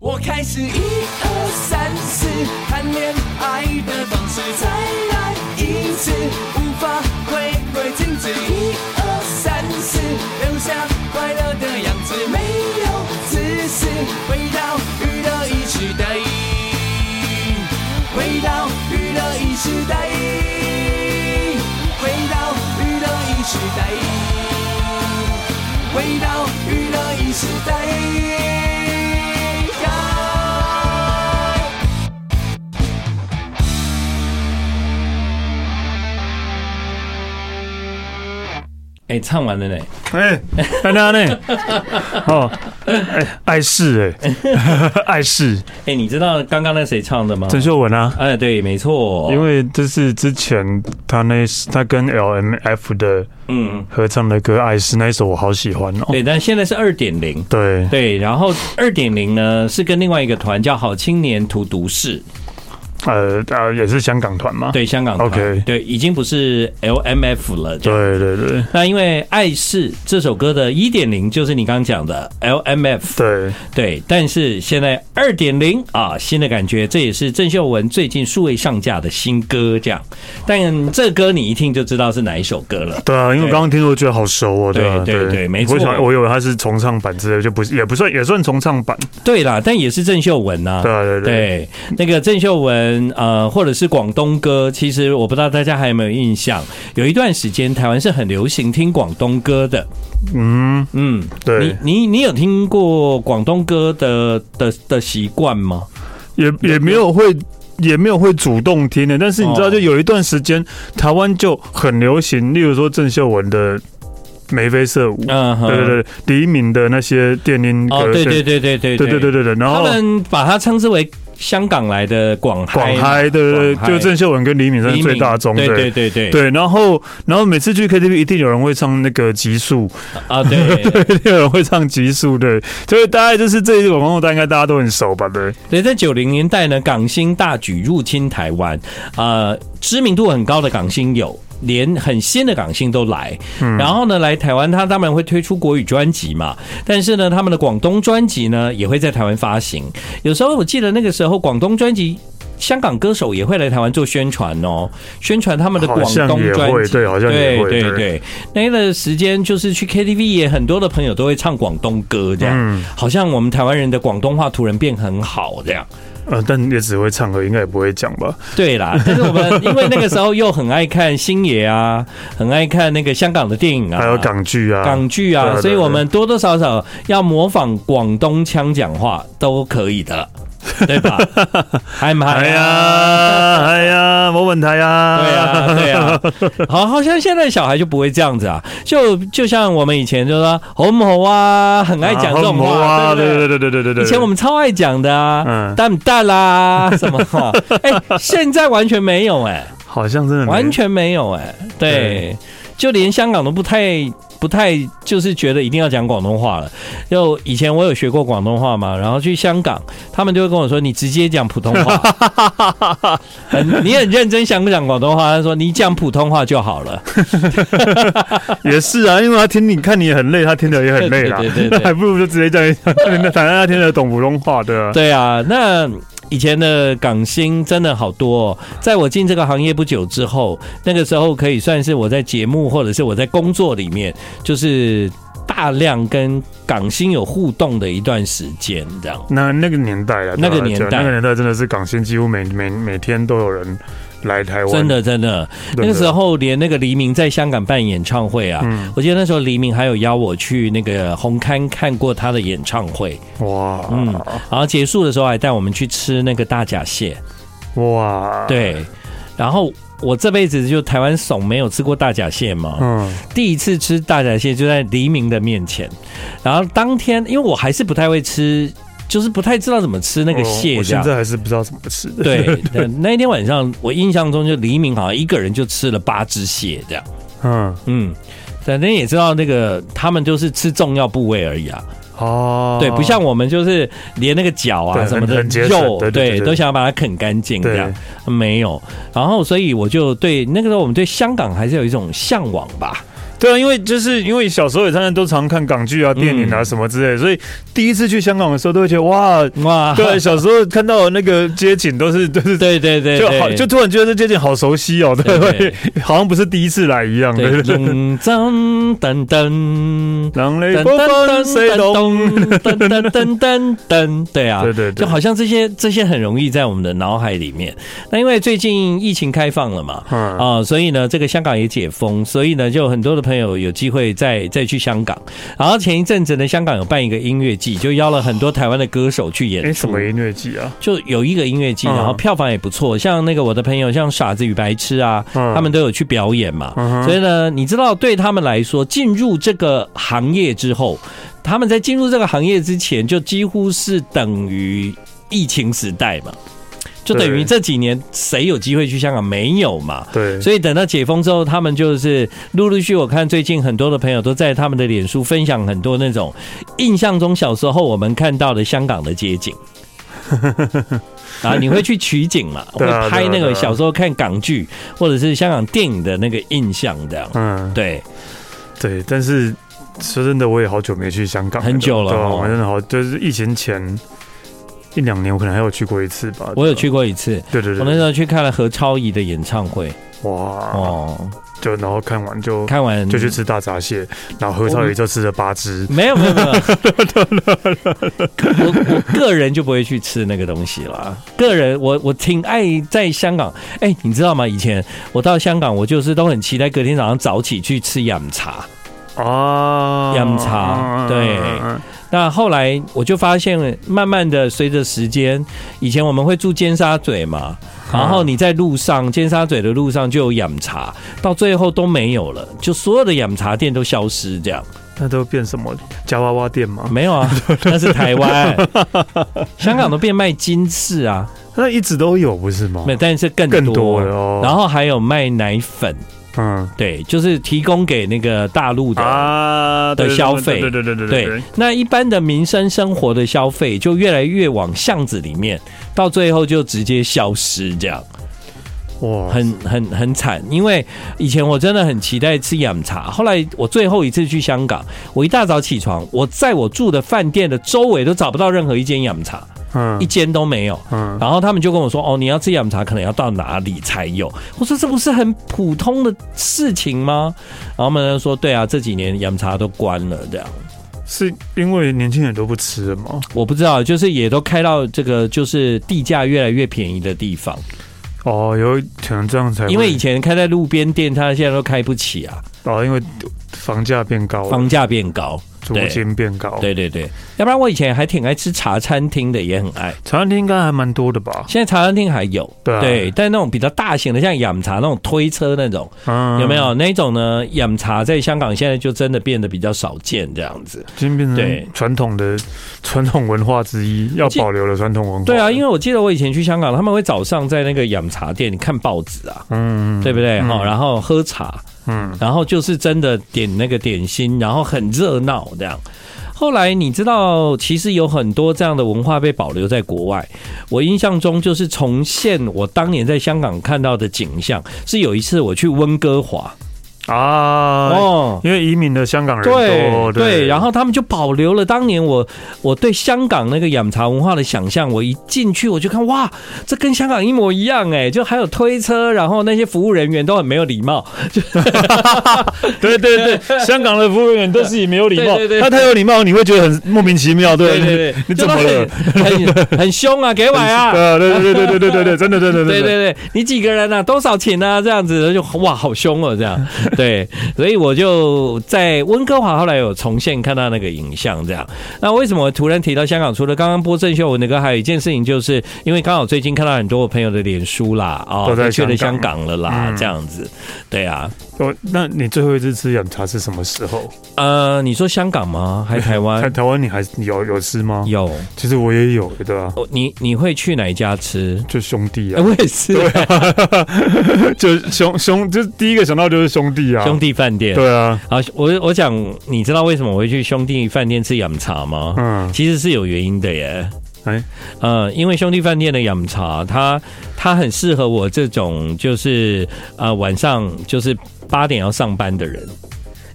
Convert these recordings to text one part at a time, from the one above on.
我开始一二三四谈恋爱的方式，再来一次，无法回归静止。一二三四，留下快乐的样子，没有自私，回到娱乐一时代，回到娱乐一时代，回到娱乐一时代，回到娱乐一时代。哎、欸，唱完了呢！哎、欸，看他呢？哦，哎，碍事哎，碍事。哎，你知道刚刚那谁唱的吗？郑秀文啊。哎，对，没错。因为这是之前他那他跟 LMF 的嗯合唱的歌《碍事》那一首，我好喜欢哦。对，但现在是二点零。对对，然后二点零呢是跟另外一个团叫好青年荼毒室。呃呃，也是香港团嘛？对，香港团。OK，对，已经不是 LMF 了。对对对。那因为《爱是》这首歌的一点零就是你刚刚讲的 LMF。对对，但是现在二点零啊，新的感觉，这也是郑秀文最近数位上架的新歌，这样。但这歌你一听就知道是哪一首歌了。对啊，因为刚刚听我觉得好熟哦。对对对，对，没错。我想我以为他是重唱版之类，就不是，也不算，也算重唱版。对啦，但也是郑秀文呐。对对对，对，那个郑秀文。呃，或者是广东歌，其实我不知道大家还有没有印象，有一段时间台湾是很流行听广东歌的。嗯嗯，对，你你你有听过广东歌的的的习惯吗？也也没有会，也没有会主动听的。但是你知道，就有一段时间台湾就很流行，例如说郑秀文的。眉飞色舞，嗯，对对对，黎明的那些电音歌，哦，对对对对对对对对对对，然后他们把它称之为香港来的广广嗨，对对对，就郑秀文跟黎明算是最大宗，对对对对。对，然后然后每次去 KTV 一定有人会唱那个极速。啊，对。对，有人会唱极速，对，所以大概就是这一种广东歌，应该大家都很熟吧？对，对，在九零年代呢，港星大举入侵台湾，呃，知名度很高的港星有。连很新的港星都来，然后呢，来台湾，他当然会推出国语专辑嘛。但是呢，他们的广东专辑呢，也会在台湾发行。有时候我记得那个时候，广东专辑，香港歌手也会来台湾做宣传哦，宣传他们的广东专辑。对，好像也会。对对对，那个时间就是去 KTV 也很多的朋友都会唱广东歌，这样，好像我们台湾人的广东话突然变很好这样。呃，但也只会唱歌，应该也不会讲吧？对啦，但是我们因为那个时候又很爱看星爷啊，很爱看那个香港的电影啊，还有港剧啊，港剧啊，所以我们多多少少要模仿广东腔讲话都可以的。对吧？嗨嘛嗨呀，哎呀，没问题呀。对呀，对呀。好，好像现在小孩就不会这样子啊，就就像我们以前就说好不好啊，很爱讲这种话，对对对对对对对。以前我们超爱讲的啊，淡不淡啦，什么话？哎，现在完全没有哎，好像真的完全没有哎，对，就连香港都不太。不太就是觉得一定要讲广东话了。就以前我有学过广东话嘛，然后去香港，他们就会跟我说：“你直接讲普通话。” 你很认真想不讲广东话？他说：“你讲普通话就好了。”也是啊，因为他听你看你很累，他听得也很累啦。对对对，还不如就直接讲，反正他听得懂普通话，对啊。对啊，那。以前的港星真的好多哦，在我进这个行业不久之后，那个时候可以算是我在节目或者是我在工作里面，就是大量跟港星有互动的一段时间，这样。那那个年代啊，那个年代，那个年代真的是港星几乎每每每天都有人。来台湾，真的真的，那个时候连那个黎明在香港办演唱会啊，我记得那时候黎明还有邀我去那个红磡看过他的演唱会，哇，嗯，然后结束的时候还带我们去吃那个大闸蟹，哇，对，然后我这辈子就台湾怂没有吃过大闸蟹嘛，嗯，第一次吃大闸蟹就在黎明的面前，然后当天因为我还是不太会吃。就是不太知道怎么吃那个蟹，我现在还是不知道怎么吃的。对，那一天晚上我印象中就黎明好像一个人就吃了八只蟹这样。嗯嗯，反正也知道那个他们就是吃重要部位而已啊。哦，对，不像我们就是连那个脚啊什么的肉，对，都想要把它啃干净这样。没有，然后所以我就对那个时候我们对香港还是有一种向往吧。对啊，因为就是因为小时候也常常都常看港剧啊、电影啊什么之类，所以第一次去香港的时候都会觉得哇哇，对，小时候看到那个街景都是都是对对对，就好就突然觉得这街景好熟悉哦，对，对，好像不是第一次来一样。噔噔噔噔，让雷波放谁懂？噔噔噔噔噔，对啊，对对，就好像这些这些很容易在我们的脑海里面。那因为最近疫情开放了嘛，啊，所以呢，这个香港也解封，所以呢，就很多的。朋友有机会再再去香港，然后前一阵子呢，香港有办一个音乐季，就邀了很多台湾的歌手去演出。什么音乐季啊？就有一个音乐季，然后票房也不错。像那个我的朋友，像傻子与白痴啊，他们都有去表演嘛。所以呢，你知道对他们来说，进入这个行业之后，他们在进入这个行业之前，就几乎是等于疫情时代嘛。就等于这几年谁有机会去香港没有嘛？对，所以等到解封之后，他们就是陆陆续续。我看最近很多的朋友都在他们的脸书分享很多那种印象中小时候我们看到的香港的街景 啊，你会去取景嘛？会拍那个小时候看港剧或者是香港电影的那个印象这样。嗯，对对，但是说真的，我也好久没去香港，很久了，我真的好，就是疫情前。一两年，我可能还有去过一次吧。我有去过一次，对对对，我那时候去看了何超仪的演唱会。哇哦，就然后看完就看完就去吃大闸蟹，然后何超仪就吃了八只。没有没有没有，我我个人就不会去吃那个东西了。个人我我挺爱在香港，哎，你知道吗？以前我到香港，我就是都很期待隔天早上早起去吃饮茶啊，饮茶对。那后来我就发现，慢慢的随着时间，以前我们会住尖沙咀嘛，然后你在路上尖沙咀的路上就有养茶，到最后都没有了，就所有的养茶店都消失，这样。那都变什么夹娃娃店吗？没有啊，那是台湾，香港都变卖金饰啊，那一直都有不是吗？没，但是更多，更多哦。然后还有卖奶粉。嗯，对，就是提供给那个大陆的啊的消费，对对对对对。那一般的民生生活的消费就越来越往巷子里面，到最后就直接消失，这样。哇，很很很惨。因为以前我真的很期待吃饮茶，后来我最后一次去香港，我一大早起床，我在我住的饭店的周围都找不到任何一间饮茶。嗯，一间都没有。嗯，然后他们就跟我说：“哦，你要吃养茶，可能要到哪里才有。”我说：“这不是很普通的事情吗？”然后他们就说：“对啊，这几年养茶都关了，这样是因为年轻人都不吃了吗？”我不知道，就是也都开到这个就是地价越来越便宜的地方。哦，有可能这样才，因为以前开在路边店，他现在都开不起啊。哦，因为房价变高，房价变高。租金变高，对对对，要不然我以前还挺爱吃茶餐厅的，也很爱。茶餐厅应该还蛮多的吧？现在茶餐厅还有，对、啊、对，但那种比较大型的，像养茶那种推车那种，嗯、有没有那种呢？养茶在香港现在就真的变得比较少见，这样子，已经变成传统的传统文化之一，要保留的传统文化。对啊，因为我记得我以前去香港，他们会早上在那个养茶店看报纸啊，嗯，对不对？哈、嗯，然后喝茶。嗯，然后就是真的点那个点心，然后很热闹这样。后来你知道，其实有很多这样的文化被保留在国外。我印象中就是重现我当年在香港看到的景象，是有一次我去温哥华。啊哦，因为移民的香港人多，对，然后他们就保留了当年我我对香港那个养茶文化的想象。我一进去，我就看哇，这跟香港一模一样哎，就还有推车，然后那些服务人员都很没有礼貌。对对对，香港的服务人员都自己没有礼貌，他太有礼貌，你会觉得很莫名其妙。对对对，你怎么了很很凶啊，给我啊！对对对对对对对对，真的真的对对对，你几个人啊？多少钱啊？这样子就哇，好凶哦，这样。对，所以我就在温哥华，后来有重现看到那个影像，这样。那为什么我突然提到香港？除了刚刚播郑秀文的歌，还有一件事情，就是因为刚好最近看到很多我朋友的脸书啦，哦，都在去了香港了啦，嗯、这样子。对啊，哦，那你最后一次吃养茶是什么时候？呃，你说香港吗？还是 台湾？台台湾你还有有吃吗？有，其实我也有，对吧？哦，你你会去哪一家吃？就兄弟啊，我也是，对啊，就兄兄，就第一个想到就是兄弟啊。兄弟饭店，对啊，好，我我讲，你知道为什么我会去兄弟饭店吃养茶吗？嗯，其实是有原因的耶。哎，呃，因为兄弟饭店的饮茶，它它很适合我这种就是呃晚上就是八点要上班的人。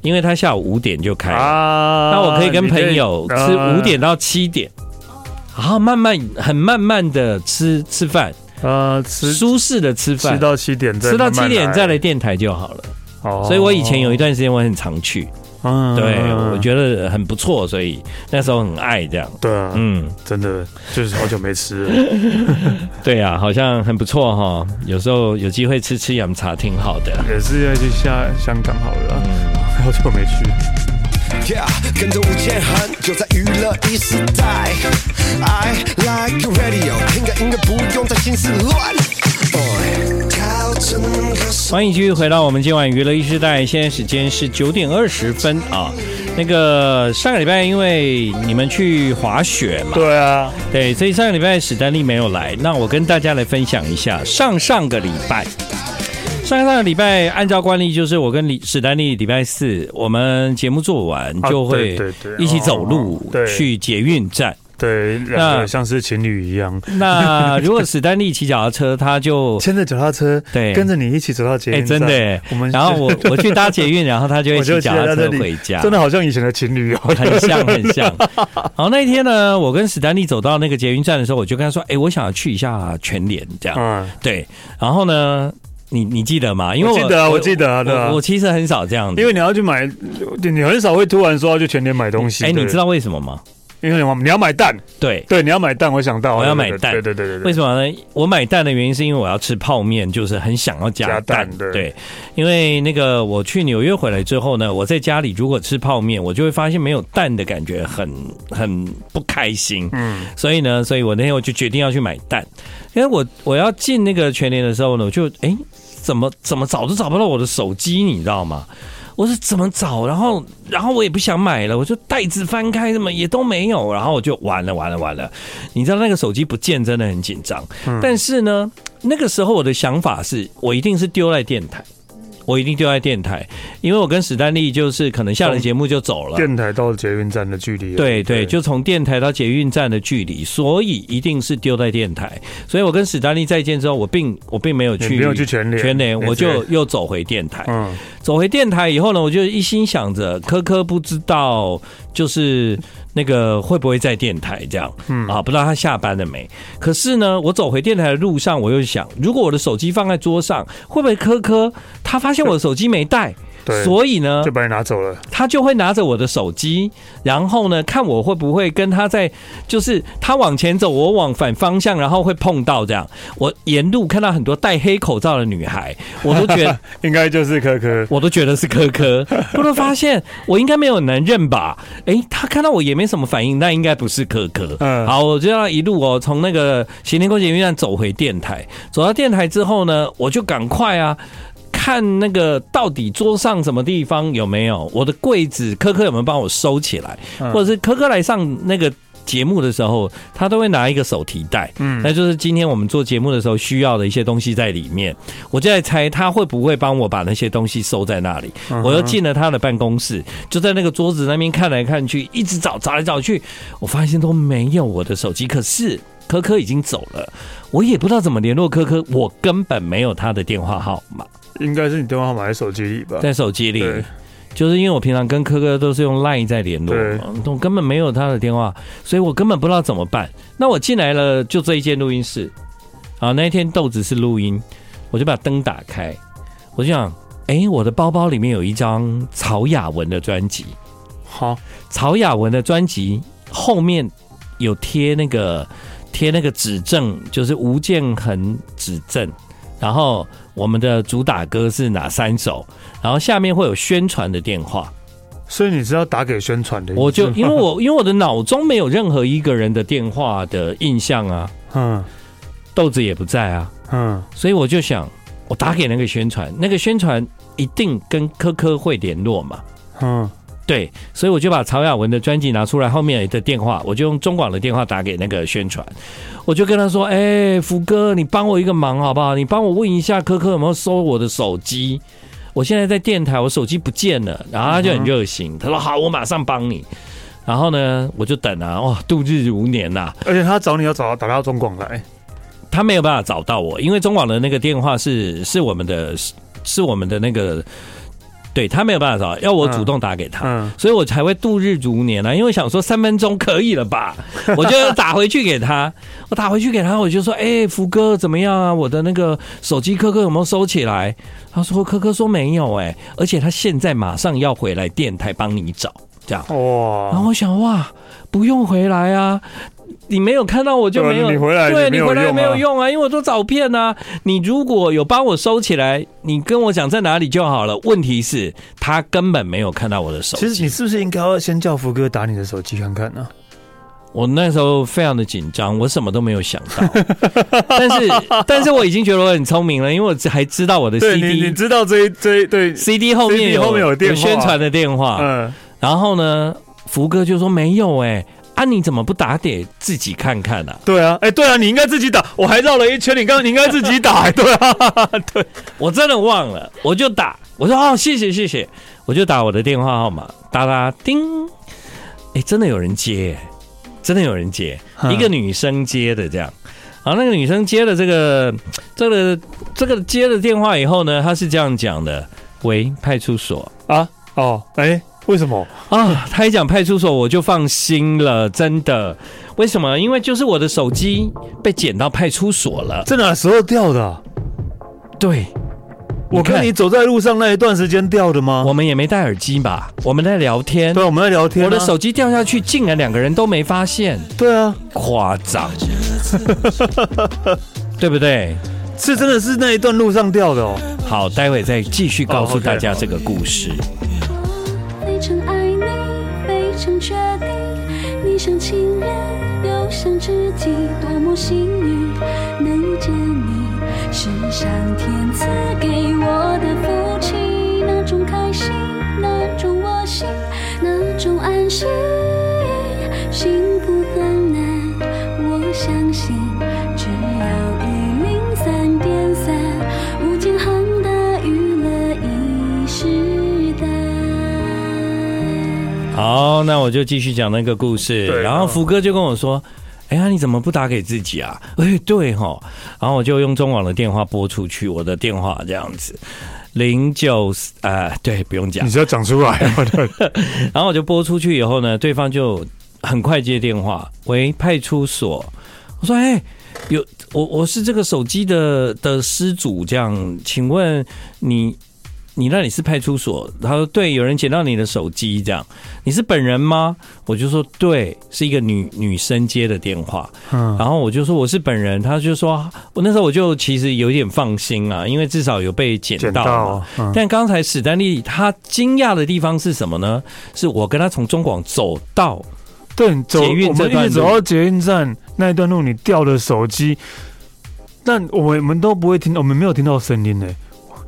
因为他下午五点就开啊，那我可以跟朋友吃五点到七点，然后慢慢很慢慢的吃吃饭，呃，吃舒适的吃饭，吃到七点，吃到七点再来电台就好了。哦，所以我以前有一段时间我很常去。嗯，对，我觉得很不错，所以那时候很爱这样。对啊，嗯，真的就是好久没吃了。对啊，好像很不错哈。有时候有机会吃吃洋茶挺好的。也是要去下香港好了，嗯，好久没去。Yeah, 跟着吴建衡就在娱乐一时代。I like radio，听个音乐不用再心思乱。欢迎继续回到我们今晚娱乐一时代，现在时间是九点二十分啊。那个上个礼拜因为你们去滑雪嘛，对啊，对，所以上个礼拜史丹利没有来。那我跟大家来分享一下上上个礼拜，上上个礼拜按照惯例就是我跟李史丹利礼拜四我们节目做完就会一起走路去捷运站。对，那像是情侣一样。那 如果史丹利骑脚踏车，他就牵着脚踏车，对，跟着你一起走到捷运站。真的，我们然后我 我去搭捷运，然后他就会骑脚踏车回家，真的好像以前的情侣哦，很像 很像。好，那一天呢，我跟史丹利走到那个捷运站的时候，我就跟他说：“哎，我想要去一下全联，这样。”嗯，对。然后呢，你你记得吗？因为我记得啊，我记得啊，对啊。我其实很少这样子，因为你要去买，你很少会突然说要去全联买东西。哎，你知道为什么吗？因为我你要买蛋，对对，你要买蛋，我想到我要买蛋，对对对对对。为什么呢？我买蛋的原因是因为我要吃泡面，就是很想要加蛋，对，对。因为那个我去纽约回来之后呢，我在家里如果吃泡面，我就会发现没有蛋的感觉很很不开心，嗯。所以呢，所以我那天我就决定要去买蛋，因为我我要进那个全联的时候呢，我就哎，怎么怎么找都找不到我的手机，你知道吗？我说怎么找？然后，然后我也不想买了。我就袋子翻开，什么也都没有。然后我就完了，完了，完了。你知道那个手机不见，真的很紧张。但是呢，那个时候我的想法是我一定是丢在电台。我一定丢在电台，因为我跟史丹利就是可能下了节目就走了。电台到捷运站的距离，对对，就从电台到捷运站的距离，所以一定是丢在电台。所以我跟史丹利再见之后，我并我并没有去没有去全联，全联我就又走回电台。嗯，走回电台以后呢，我就一心想着科科不知道就是。那个会不会在电台这样？嗯啊，不知道他下班了没？可是呢，我走回电台的路上，我又想，如果我的手机放在桌上，会不会科科他发现我的手机没带？对，所以呢，就把你拿走了。他就会拿着我的手机，然后呢，看我会不会跟他在，就是他往前走，我往反方向，然后会碰到这样。我沿路看到很多戴黑口罩的女孩，我都觉得 应该就是柯柯，我都觉得是柯柯。突然发现我应该没有男人吧？哎，他看到我也没什么反应，那应该不是柯柯。嗯，好，我就要一路哦，从那个行天宫捷运站走回电台。走到电台之后呢，我就赶快啊。看那个到底桌上什么地方有没有我的柜子，科科有没有帮我收起来？或者是科科来上那个节目的时候，他都会拿一个手提袋，嗯，那就是今天我们做节目的时候需要的一些东西在里面。我就在猜他会不会帮我把那些东西收在那里。我又进了他的办公室，就在那个桌子那边看来看去，一直找找来找去，我发现都没有我的手机。可是科科已经走了，我也不知道怎么联络科科，我根本没有他的电话号码。应该是你电话号码在手机里吧？在手机里，就是因为我平常跟柯柯都是用 Line 在联络，我根本没有他的电话，所以我根本不知道怎么办。那我进来了，就这一间录音室。啊，那一天豆子是录音，我就把灯打开，我就想，哎、欸，我的包包里面有一张曹雅文的专辑。好，曹雅文的专辑后面有贴那个贴那个指证，就是吴建衡指证。然后我们的主打歌是哪三首？然后下面会有宣传的电话，所以你是要打给宣传的？我就因为我 因为我的脑中没有任何一个人的电话的印象啊，嗯，豆子也不在啊，嗯，所以我就想我打给那个宣传，那个宣传一定跟科科会联络嘛，嗯。对，所以我就把曹雅文的专辑拿出来，后面的电话我就用中广的电话打给那个宣传，我就跟他说：“哎，福哥，你帮我一个忙好不好？你帮我问一下科科有没有收我的手机？我现在在电台，我手机不见了。”然后他就很热心，他说：“好，我马上帮你。”然后呢，我就等啊，哇，度日如年呐！而且他找你要找到打到中广来，他没有办法找到我，因为中广的那个电话是是我们的，是我们的那个。对他没有办法找，要我主动打给他，嗯，所以我才会度日如年啊。因为想说三分钟可以了吧，我就打回去给他，我打回去给他，我就说，哎，福哥怎么样啊？我的那个手机科科有没有收起来？他说科科说没有，哎，而且他现在马上要回来电台帮你找，这样哇。然后我想哇，不用回来啊。你没有看到我就没有，对，你回来对你回来没有用啊，因为我都找遍啊。你如果有帮我收起来，你跟我讲在哪里就好了。问题是，他根本没有看到我的手机。其实你是不是应该要先叫福哥打你的手机看看呢？我那时候非常的紧张，我什么都没有想到。但是，但是我已经觉得我很聪明了，因为我还知道我的 CD，你，你知道这一这一对 CD 后面有后面有电有宣传的电话。嗯，然后呢，福哥就说没有哎、欸。啊！你怎么不打给自己看看呢、啊？对啊，哎、欸，对啊，你应该自己打。我还绕了一圈，你刚刚你应该自己打。对啊，对，我真的忘了，我就打。我说哦，谢谢谢谢，我就打我的电话号码，哒哒叮。哎、欸，真的有人接，真的有人接，一个女生接的这样。好那个女生接了这个这个这个接了电话以后呢，她是这样讲的：喂，派出所啊？哦，哎、欸。为什么啊？他一讲派出所，我就放心了，真的。为什么？因为就是我的手机被捡到派出所了。在哪时候掉的？对，我看你走在路上那一段时间掉的吗？我们也没戴耳机吧？我们在聊天。对，我们在聊天啊。我的手机掉下去，竟然两个人都没发现。对啊，夸张，对不对？是真的是那一段路上掉的哦。好，待会再继续告诉大家这个故事。常爱你像情人，又像知己，多么幸运能遇见你，是上天赐给我好，那我就继续讲那个故事。然后福哥就跟我说：“哎呀，你怎么不打给自己啊？”哎，对哈。然后我就用中网的电话拨出去，我的电话这样子，零九呃，对，不用讲，你只要讲出来。然后我就拨出去以后呢，对方就很快接电话，喂，派出所。我说：“哎，有我，我是这个手机的的失主，这样，请问你。”你那里是派出所？他说对，有人捡到你的手机，这样你是本人吗？我就说对，是一个女女生接的电话。嗯，然后我就说我是本人，他就说我那时候我就其实有点放心啊，因为至少有被捡到但刚才史丹利他惊讶的地方是什么呢？是我跟他从中广走到对捷运这段路，我们一直走到捷运站那一段路，你掉的手机，但我们我们都不会听，我们没有听到声音呢。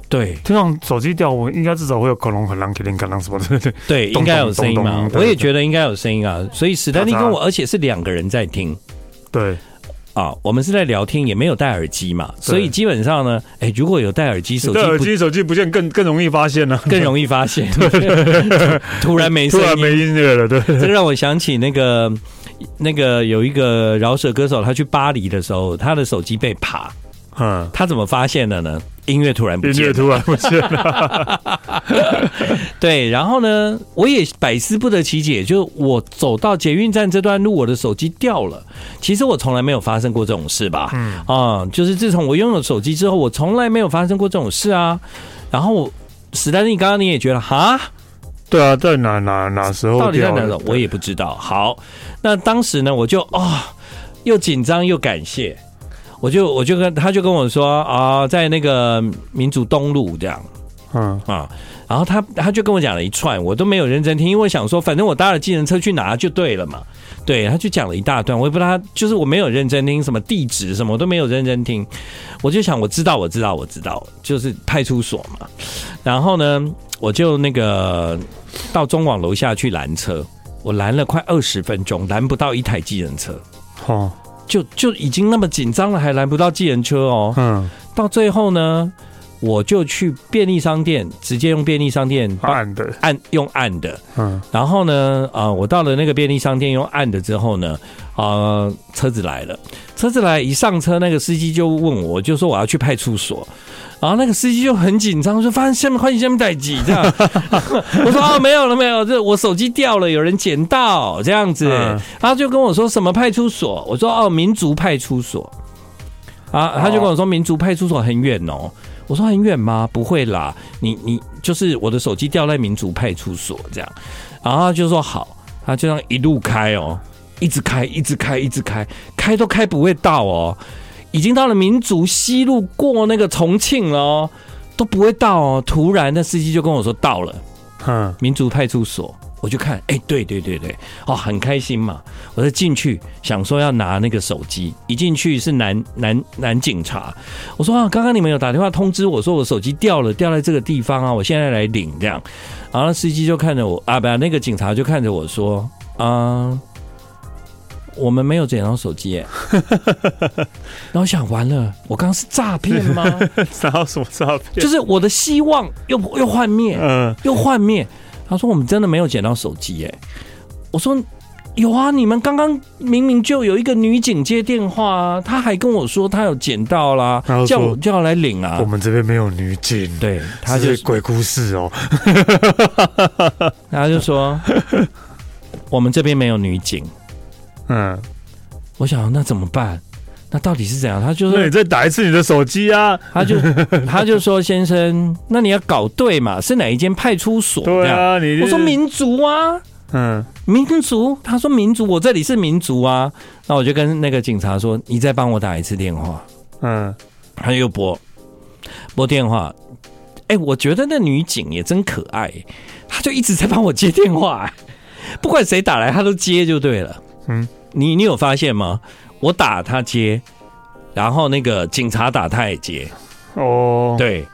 对，这种手机掉，我应该至少会有恐龙、很狼、麒麟、赶狼什么的。对对，应该有声音嘛？我也觉得应该有声音啊。所以史丹利跟我，而且是两个人在听。对啊，我们是在聊天，也没有戴耳机嘛。所以基本上呢，哎，如果有戴耳机，手机戴耳机手机不见，更更容易发现呢，更容易发现。对，突然没突然没音乐了。对，这让我想起那个那个有一个饶舌歌手，他去巴黎的时候，他的手机被扒。嗯，他怎么发现的呢？音乐突然不见，音乐突然不见了。对，然后呢，我也百思不得其解，就是我走到捷运站这段路，我的手机掉了。其实我从来没有发生过这种事吧？嗯啊，就是自从我拥有手机之后，我从来没有发生过这种事啊。然后史丹利，刚刚你也觉得哈？对啊，在哪哪哪时候？到底在哪种？我也不知道。好，那当时呢，我就啊、哦，又紧张又感谢。我就我就跟他就跟我说啊，在那个民族东路这样，嗯啊，然后他他就跟我讲了一串，我都没有认真听，因为我想说，反正我搭了计程车去拿就对了嘛。对，他就讲了一大段，我也不知道他就是我没有认真听，什么地址什么我都没有认真听。我就想，我知道，我知道，我知道，就是派出所嘛。然后呢，我就那个到中网楼下去拦车，我拦了快二十分钟，拦不到一台计程车。好。就就已经那么紧张了，还拦不到计程车哦。嗯，到最后呢，我就去便利商店，直接用便利商店按的。按用按的，嗯，然后呢，啊、呃，我到了那个便利商店用按的之后呢，啊、呃，车子来了，车子来一上车，那个司机就问我，就说我要去派出所，然后那个司机就很紧张，说发现下面欢迎下面待机这样，我说哦没有了没有，这我手机掉了，有人捡到这样子，然后就跟我说什么派出所，我说哦民族派出所，啊，他就跟我说民族派出所很远哦。我说很远吗？不会啦，你你就是我的手机掉在民族派出所这样，然后他就说好，他就这样一路开哦，一直开，一直开，一直开，开都开不会到哦，已经到了民族西路过那个重庆了哦，都不会到哦，突然那司机就跟我说到了，嗯，民族派出所。我就看，哎、欸，对对对对，哦，很开心嘛。我就进去，想说要拿那个手机，一进去是男男男警察。我说啊，刚刚你们有打电话通知我说我手机掉了，掉在这个地方啊，我现在来领这样。然后司机就看着我啊，不，那个警察就看着我说啊，我们没有捡到手机耶。然后想完了，我刚刚是诈骗吗？然后什么诈骗？就是我的希望又又幻灭，嗯，又幻灭。他说：“我们真的没有捡到手机，哎，我说有啊，你们刚刚明明就有一个女警接电话啊，他还跟我说他有捡到啦，叫我就要来领啊。我们这边没有女警，对，他就是鬼故事哦。他就说 我们这边没有女警，嗯，我想那怎么办？”那到底是怎样？他就说：“那你再打一次你的手机啊！”他就 他就说：“先生，那你要搞对嘛？是哪一间派出所？”对啊，你我说民族啊，嗯，民族。他说民族，我这里是民族啊。那我就跟那个警察说：“你再帮我打一次电话。”嗯，他又拨拨电话。哎，我觉得那女警也真可爱，她就一直在帮我接电话，不管谁打来，她都接就对了。嗯，你你有发现吗？我打他接，然后那个警察打他也接，哦，对，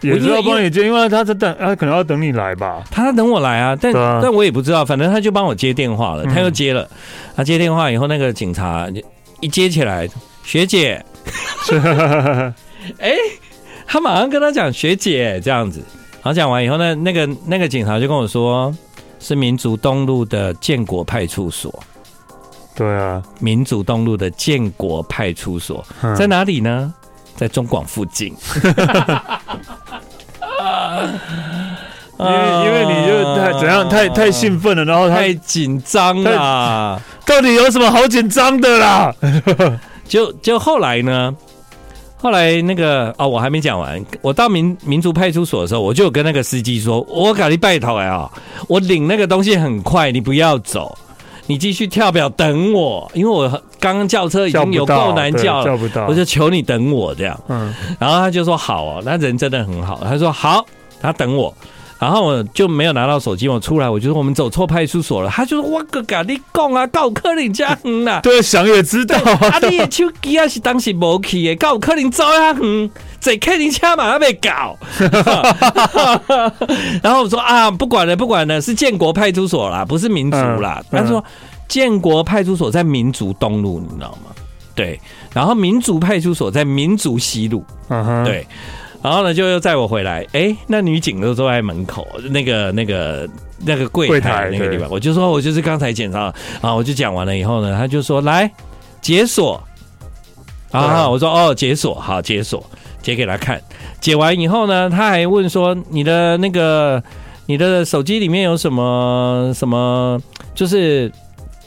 也是要帮你接，因为他在等，他可能要等你来吧，他等我来啊，但但我也不知道，反正他就帮我接电话了，他又接了，他接电话以后，那个警察一接起来，学姐，哎，他马上跟他讲学姐这样子，然后讲完以后呢，那个那个警察就跟我说，是民族东路的建国派出所。对啊，民主东路的建国派出所在哪里呢？在中广附近。因为因为你就太怎样太太兴奋了，然后太紧张了。到底有什么好紧张的啦？就就后来呢？后来那个哦，我还没讲完。我到民民族派出所的时候，我就有跟那个司机说：“我赶紧拜托哎啊，我领那个东西很快，你不要走。”你继续跳表等我，因为我刚刚叫车已经有够难叫了，叫不到，我就求你等我这样。嗯，然后他就说好哦，那人真的很好。他说好，他等我，然后我就没有拿到手机，我出来我就说我们走错派出所了。他就说我个嘎你讲啊，告柯林家远啦，对，想也知道啊，你的手机啊是当时没去的，告柯林走啊远。在客厅车马上被搞，然后我说啊，不管了，不管了，是建国派出所啦，不是民族啦。他说建国派出所在民族东路，你知道吗？对，然后民族派出所在民族西路，嗯哼对，然后呢就又载我回来。哎，那女警都坐在门口，那个那个那个柜台那个地方，我就说我就是刚才检查啊，我就讲完了以后呢，他就说来解锁啊，我说哦解锁好解锁。解给他看，解完以后呢，他还问说：“你的那个，你的手机里面有什么什么？就是。”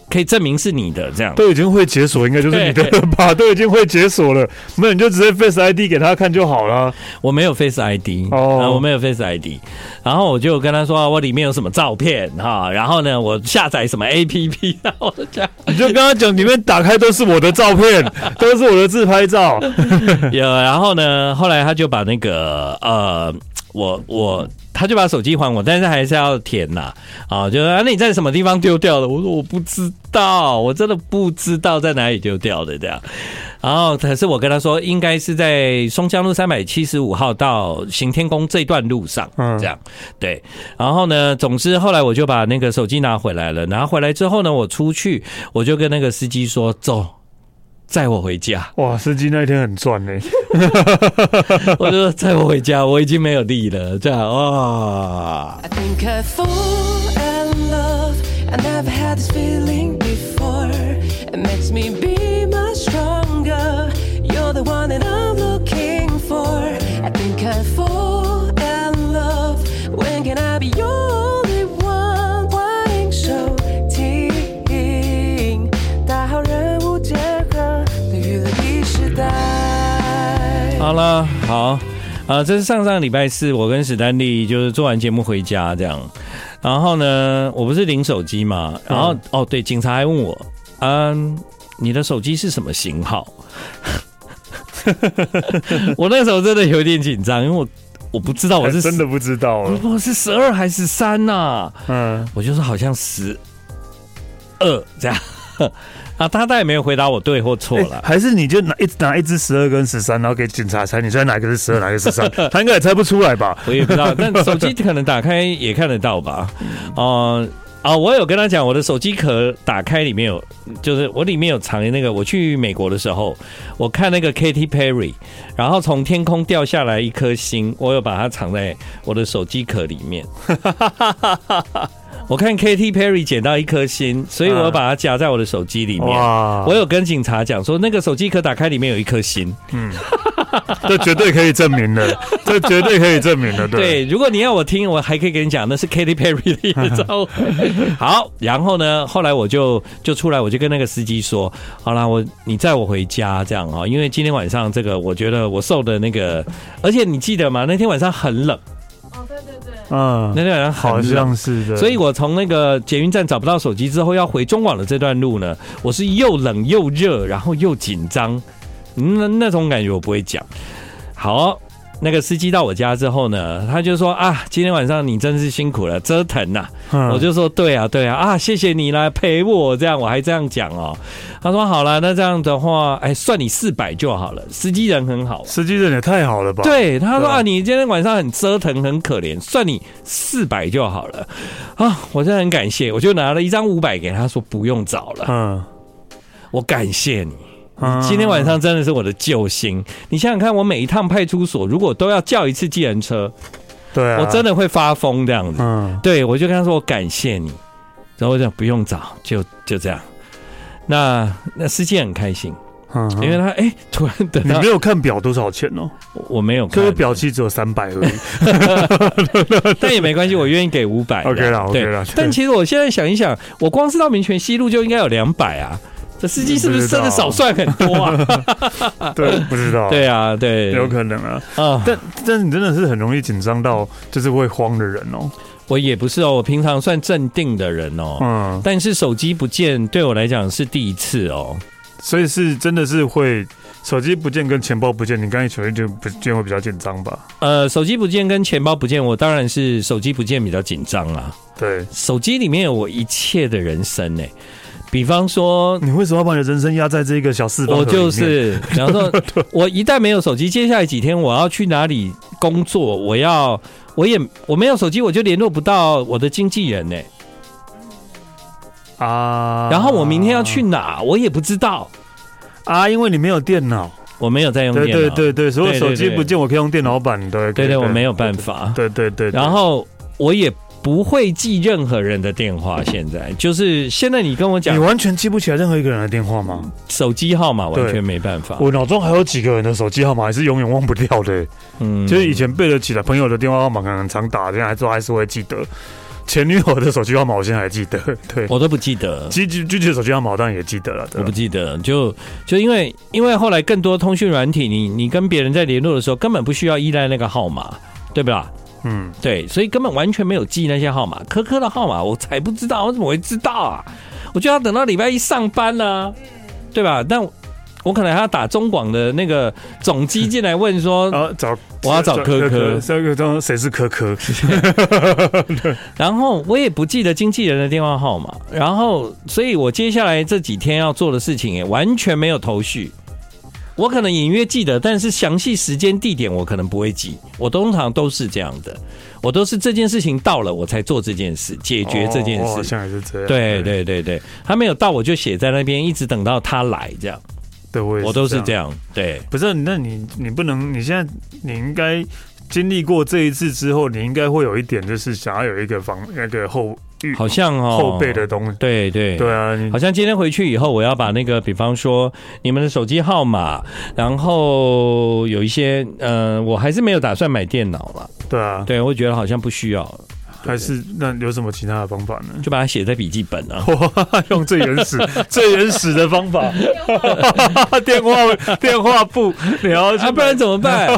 可以证明是你的，这样都已经会解锁，应该就是你的了吧？都已经会解锁了，那你就直接 Face ID 给他看就好了。我没有 Face ID 哦，我没有 Face ID，然后我就跟他说我里面有什么照片哈，然后呢我下载什么 APP，然后这样你就跟他讲里面打开都是我的照片，都是我的自拍照。有，然后呢后来他就把那个呃，我我。他就把手机还我，但是还是要填呐，啊，就说啊，那你在什么地方丢掉的？我说我不知道，我真的不知道在哪里丢掉的这样。然后可是我跟他说，应该是在松江路三百七十五号到行天宫这段路上，嗯这样对。然后呢，总之后来我就把那个手机拿回来了。拿回来之后呢，我出去我就跟那个司机说，走，载我回家。哇，司机那一天很赚呢。我就说载我回家，我已经没有力了。这样哇。I 好了，好，啊，这是上上礼拜四，我跟史丹利就是做完节目回家这样，然后呢，我不是领手机嘛，然后、嗯、哦，对，警察还问我，嗯，你的手机是什么型号？我那时候真的有点紧张，因为我我不知道我是真的不知道，我是十二还是三呐、啊？嗯，我就是好像十二这样。啊，他倒也没有回答我对或错了，还是你就拿一拿一支十二跟十三，然后给警察猜，你猜哪个是十二，哪个是十三？他应该也猜不出来吧？我也不知道，但手机可能打开也看得到吧？哦、呃、啊，我有跟他讲，我的手机壳打开里面有，就是我里面有藏那个，我去美国的时候，我看那个 Katy Perry，然后从天空掉下来一颗星，我有把它藏在我的手机壳里面。我看 Katy Perry 捡到一颗心，所以我把它夹在我的手机里面。哇！我有跟警察讲说，那个手机壳打开里面有一颗心。嗯，这绝对可以证明的，这绝对可以证明的。对，对，如果你要我听，我还可以跟你讲，那是 Katy Perry 的演唱会。好，然后呢，后来我就就出来，我就跟那个司机说，好啦，我你载我回家这样啊，因为今天晚上这个，我觉得我受的那个，而且你记得吗？那天晚上很冷。嗯，那个人好像是的，所以我从那个捷运站找不到手机之后，要回中广的这段路呢，我是又冷又热，然后又紧张，那那种感觉我不会讲。好。那个司机到我家之后呢，他就说啊，今天晚上你真是辛苦了，折腾呐、啊。嗯、我就说对啊，对啊，啊，谢谢你来陪我，这样我还这样讲哦。他说好了，那这样的话，哎，算你四百就好了。司机人很好，司机人也太好了吧？对，他说啊，你今天晚上很折腾，很可怜，算你四百就好了。啊，我真的很感谢，我就拿了一张五百给他说不用找了。嗯，我感谢你。今天晚上真的是我的救星！你想想看，我每一趟派出所如果都要叫一次计程车，对啊，我真的会发疯这样子。嗯，对，我就跟他说我感谢你，然后我讲不用找，就就这样。那那司机很开心，嗯，因为他 哎、欸，突然等你没有看表多少钱哦？我没有看，这个表其实只有三百而已，但也没关系，我愿意给五百。OK 了，OK 了。但其实我现在想一想，我光是到民权西路就应该有两百啊。这司机是不是真的少算很多啊？对，不知道。对啊，对，有可能啊。啊，但但是你真的是很容易紧张到就是会慌的人哦。我也不是哦，我平常算镇定的人哦。嗯。但是手机不见对我来讲是第一次哦。所以是真的是会手机不见跟钱包不见，你刚才首先就不见会比较紧张吧？呃，手机不见跟钱包不见，我当然是手机不见比较紧张啊。对，手机里面有我一切的人生呢。比方说，你为什么要把你的人生压在这个小四方？我就是，比方说，我一旦没有手机，接下来几天我要去哪里工作？我要，我也我没有手机，我就联络不到我的经纪人呢。啊，然后我明天要去哪，我也不知道啊，因为你没有电脑，我没有在用电脑，对对对对，所以手机不见，我可以用电脑版的，对对，我没有办法，对对对，然后我也。不会记任何人的电话，现在就是现在。你跟我讲，你完全记不起来任何一个人的电话吗？手机号码完全没办法。我脑中还有几个人的手机号码，还是永远忘不掉的。嗯，就是以前背得起来朋友的电话号码，可能常打，现在都还是会记得。前女友的手机号码，我现在还记得。对，我都不记得。具具具体的手机号码，我当然也记得了。我不记得，就就因为因为后来更多通讯软体，你你跟别人在联络的时候，根本不需要依赖那个号码，对吧？嗯，对，所以根本完全没有记那些号码，科科的号码我才不知道，我怎么会知道啊？我就要等到礼拜一上班呢、啊，对吧？但我可能还要打中广的那个总机进来问说，啊，找我要找科科，这个中谁是科科？然后我也不记得经纪人的电话号码，然后所以我接下来这几天要做的事情也完全没有头绪。我可能隐约记得，但是详细时间地点我可能不会记。我通常都是这样的，我都是这件事情到了我才做这件事，解决这件事。好像也是这样。对对对对，他没有到我就写在那边，一直等到他来这样。对，我我都是这样。对，不是，那你你不能，你现在你应该经历过这一次之后，你应该会有一点，就是想要有一个防那个后。好像哦，后背的东西，对对。对啊，好像今天回去以后，我要把那个，比方说你们的手机号码，然后有一些，呃，我还是没有打算买电脑了。对啊，对，我觉得好像不需要，还是那有什么其他的方法呢？就把它写在笔记本啊，用最原始、最原始的方法，电话电话簿，你要啊，不然怎么办？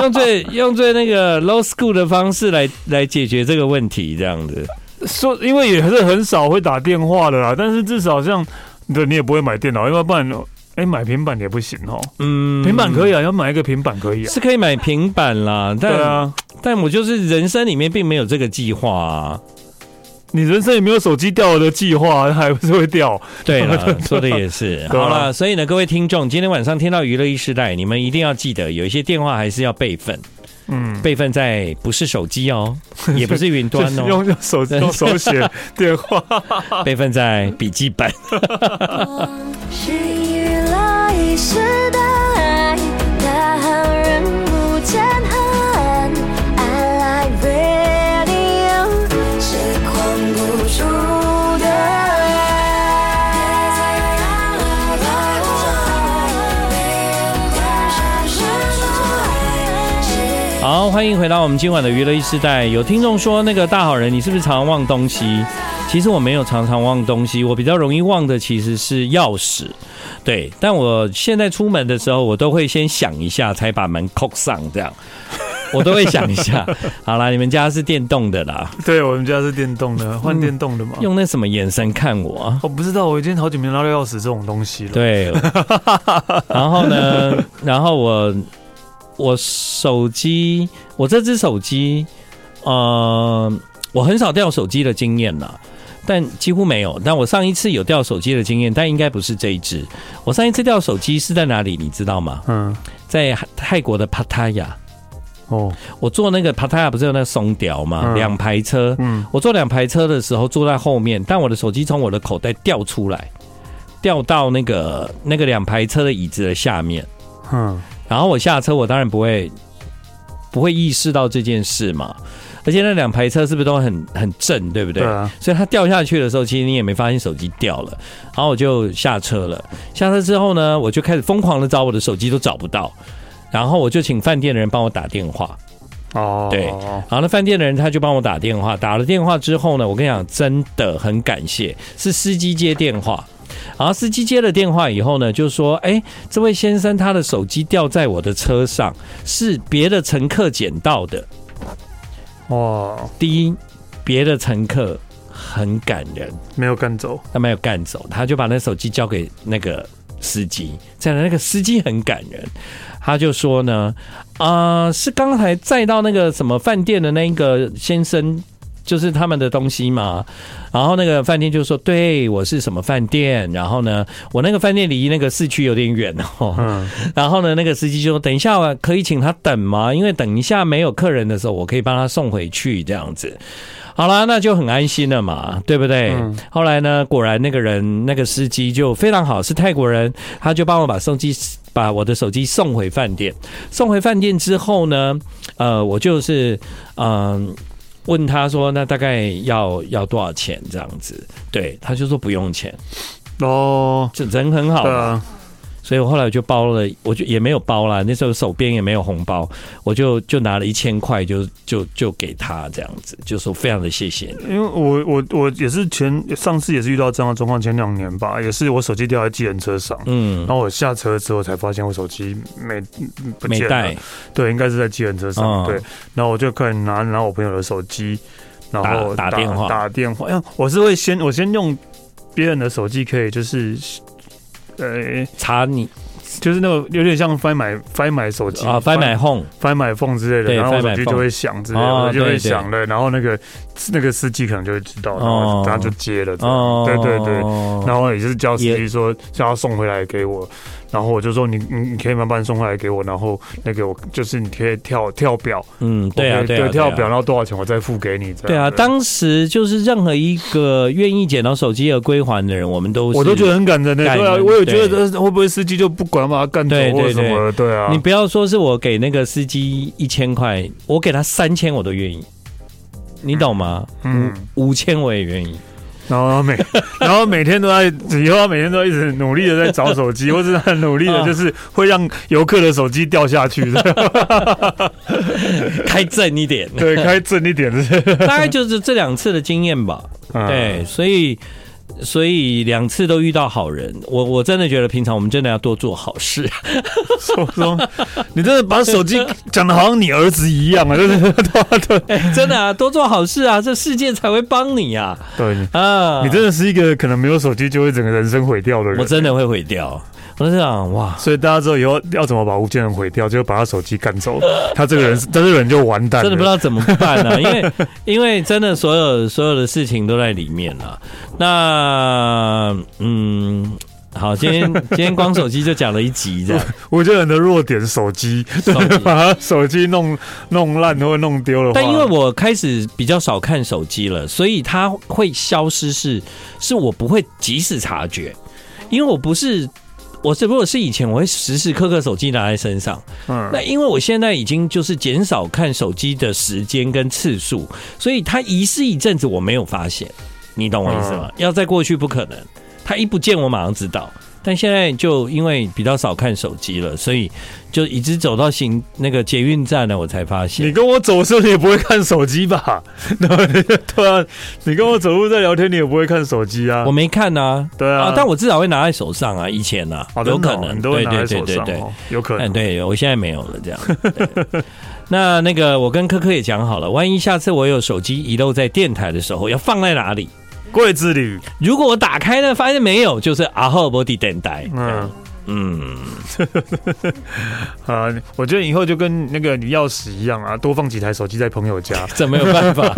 用最用最那个 low school 的方式来来解决这个问题，这样子。说，因为也是很少会打电话的啦，但是至少像，对，你也不会买电脑，因为不然，哎、欸，买平板也不行哦。嗯，平板可以啊，要买一个平板可以啊，是可以买平板啦。但对啊，但我就是人生里面并没有这个计划啊。你人生也没有手机掉的计划，还不是会掉？对了，说的也是。好了，所以呢，各位听众，今天晚上听到娱乐一时代，你们一定要记得，有一些电话还是要备份。嗯，备份在不是手机哦，也不是云端哦，用用手 用手写电话，备份在笔记本。好，欢迎回到我们今晚的娱乐一时代。有听众说，那个大好人，你是不是常常忘东西？其实我没有常常忘东西，我比较容易忘的其实是钥匙。对，但我现在出门的时候，我都会先想一下，才把门扣上。这样，我都会想一下。好啦，你们家是电动的啦？对，我们家是电动的，换电动的嘛、嗯？用那什么眼神看我、啊？我不知道，我已经好久没拿到钥匙这种东西了。对，然后呢？然后我。我手机，我这只手机，呃，我很少掉手机的经验了，但几乎没有。但我上一次有掉手机的经验，但应该不是这一只。我上一次掉手机是在哪里？你知道吗？嗯，在泰国的帕塔亚。哦，我坐那个帕塔亚不是有那个松屌吗？两排车。嗯，我坐两排车的时候坐在后面，但我的手机从我的口袋掉出来，掉到那个那个两排车的椅子的下面。嗯。然后我下车，我当然不会不会意识到这件事嘛。而且那两排车是不是都很很正，对不对？对啊。所以它掉下去的时候，其实你也没发现手机掉了。然后我就下车了。下车之后呢，我就开始疯狂的找我的手机，都找不到。然后我就请饭店的人帮我打电话。哦。对。然后那饭店的人他就帮我打电话。打了电话之后呢，我跟你讲，真的很感谢，是司机接电话。然后司机接了电话以后呢，就说：“哎，这位先生，他的手机掉在我的车上，是别的乘客捡到的。”哇！第一，别的乘客很感人，没有干走，他没有干走，他就把那手机交给那个司机。再来，那个司机很感人，他就说呢：“啊、呃，是刚才载到那个什么饭店的那个先生。”就是他们的东西嘛，然后那个饭店就说：“对，我是什么饭店？然后呢，我那个饭店离那个市区有点远哦。嗯，然后呢，那个司机就说：等一下可以请他等吗？因为等一下没有客人的时候，我可以帮他送回去这样子。好啦，那就很安心了嘛，对不对？嗯。后来呢，果然那个人那个司机就非常好，是泰国人，他就帮我把送机把我的手机送回饭店。送回饭店之后呢，呃，我就是嗯。呃问他说：“那大概要要多少钱？这样子，对，他就说不用钱哦，这人很好啊。所以我后来就包了，我就也没有包啦。那时候手边也没有红包，我就就拿了一千块，就就就给他这样子，就说非常的谢谢你。因为我我我也是前上次也是遇到这样的状况，前两年吧，也是我手机掉在计程车上，嗯，然后我下车之后才发现我手机没不见了，没带，对，应该是在计程车上，对，然后我就可以拿拿我朋友的手机，然后打，打电话打电话，因为我是会先我先用别人的手机，可以就是。呃，查你。就是那个有点像 Find My Find My 手机啊，Find My Home，Find My Phone 之类的，然后手机就会响之类的，就会响了，然后那个那个司机可能就会知道，然后他就接了，对对对，然后也是叫司机说叫他送回来给我。然后我就说你你你可以慢慢送回来给我，然后那个我就是你可以跳跳表，嗯，对啊对，跳表，然后多少钱我再付给你。对啊，当时就是任何一个愿意捡到手机而归还的人，我们都我都觉得很感人的。对啊，我也觉得会不会司机就不管把他干走或什么？对啊，你不要说是我给那个司机一千块，我给他三千我都愿意，你懂吗？嗯，五千我也愿意。然后每，然后每天都在，以后每天都一直努力的在找手机，或是很努力的，就是会让游客的手机掉下去的，开正一点，对，开正一点，大概就是这两次的经验吧。对，所以。所以两次都遇到好人，我我真的觉得平常我们真的要多做好事。说说，你真的把手机讲的好像你儿子一样啊！对对对，真的啊，多做好事啊，这世界才会帮你啊！对啊，你真的是一个可能没有手机就会整个人生毁掉的人，我真的会毁掉。我是想哇，所以大家知道以后要怎么把吴建仁毁掉，就把他手机干走，他这个人，他 这个人就完蛋了，真的不知道怎么办呢、啊？因为因为真的所有所有的事情都在里面了。那嗯，好，今天 今天光手机就讲了一集这样。吴建仁的弱点手机，把他手机弄弄烂或弄丢了。但因为我开始比较少看手机了，所以它会消失是，是是我不会及时察觉，因为我不是。我是如果是以前，我会时时刻刻手机拿在身上。嗯，那因为我现在已经就是减少看手机的时间跟次数，所以它遗失一阵子我没有发现。你懂我意思吗？要再过去不可能，它一不见我马上知道。但现在就因为比较少看手机了，所以就一直走到行那个捷运站呢，我才发现。你跟我走的时候，你也不会看手机吧？对啊，你跟我走路在聊天，你也不会看手机啊？我没看啊，对啊，但我至少会拿在手上啊。以前啊，有可能，对对对对对，有可能。对，我现在没有了，这样。那那个，我跟柯柯也讲好了，万一下次我有手机遗漏在电台的时候，要放在哪里？柜子里，如果我打开呢，发现没有，就是阿赫伯迪等待。嗯嗯，啊，我觉得以后就跟那个你钥匙一样啊，多放几台手机在朋友家。这没有办法，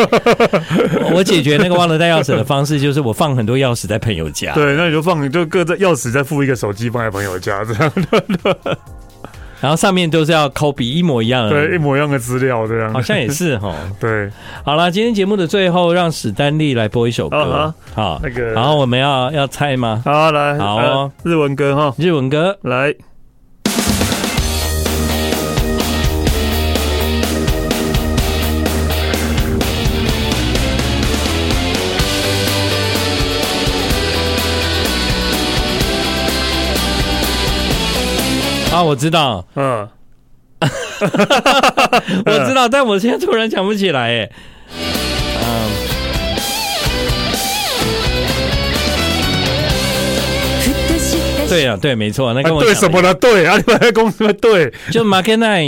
我解决那个忘了带钥匙的方式，就是我放很多钥匙在朋友家。对，那你就放，就各在钥匙再附一个手机放在朋友家，这样。然后上面都是要 copy 一模一样的，对，一模一样的资料这样，好像也是哈。对，好了，今天节目的最后，让史丹利来播一首歌，好，那个，然后我们要要猜吗？好，来，好哦，日文歌哈，日文歌。来。我知道，嗯，我知道，但我现在突然想不起来，哎，嗯，对呀，对，没错，那跟我对什么的对啊？你们在公司对，就马克奈，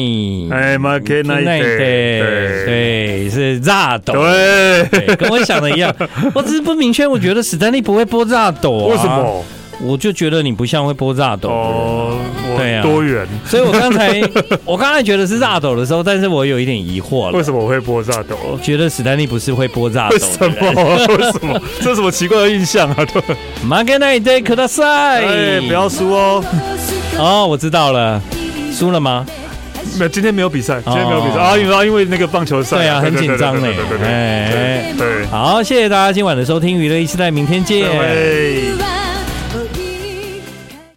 哎，马克奈，对对，是炸斗，对，跟我想的一样，我只是不明确，我觉得史丹利不会播炸斗，为什么？我就觉得你不像会播炸斗哦，对呀，多远？所以我刚才 我刚才觉得是炸斗的时候，但是我有一点疑惑了。为什么我会播炸斗？觉得史丹利不是会播炸斗？为什么？为什么？这是什么奇怪的印象啊？对，马格奈德可大赛，哎，不要输哦。哦，我知道了，输了吗？没有，今天没有比赛，今天没有比赛啊，因为因为那个棒球赛，对啊，很紧张嘞。对对对，哎，对，好，谢谢大家今晚的收听，娱乐一时代，明天见。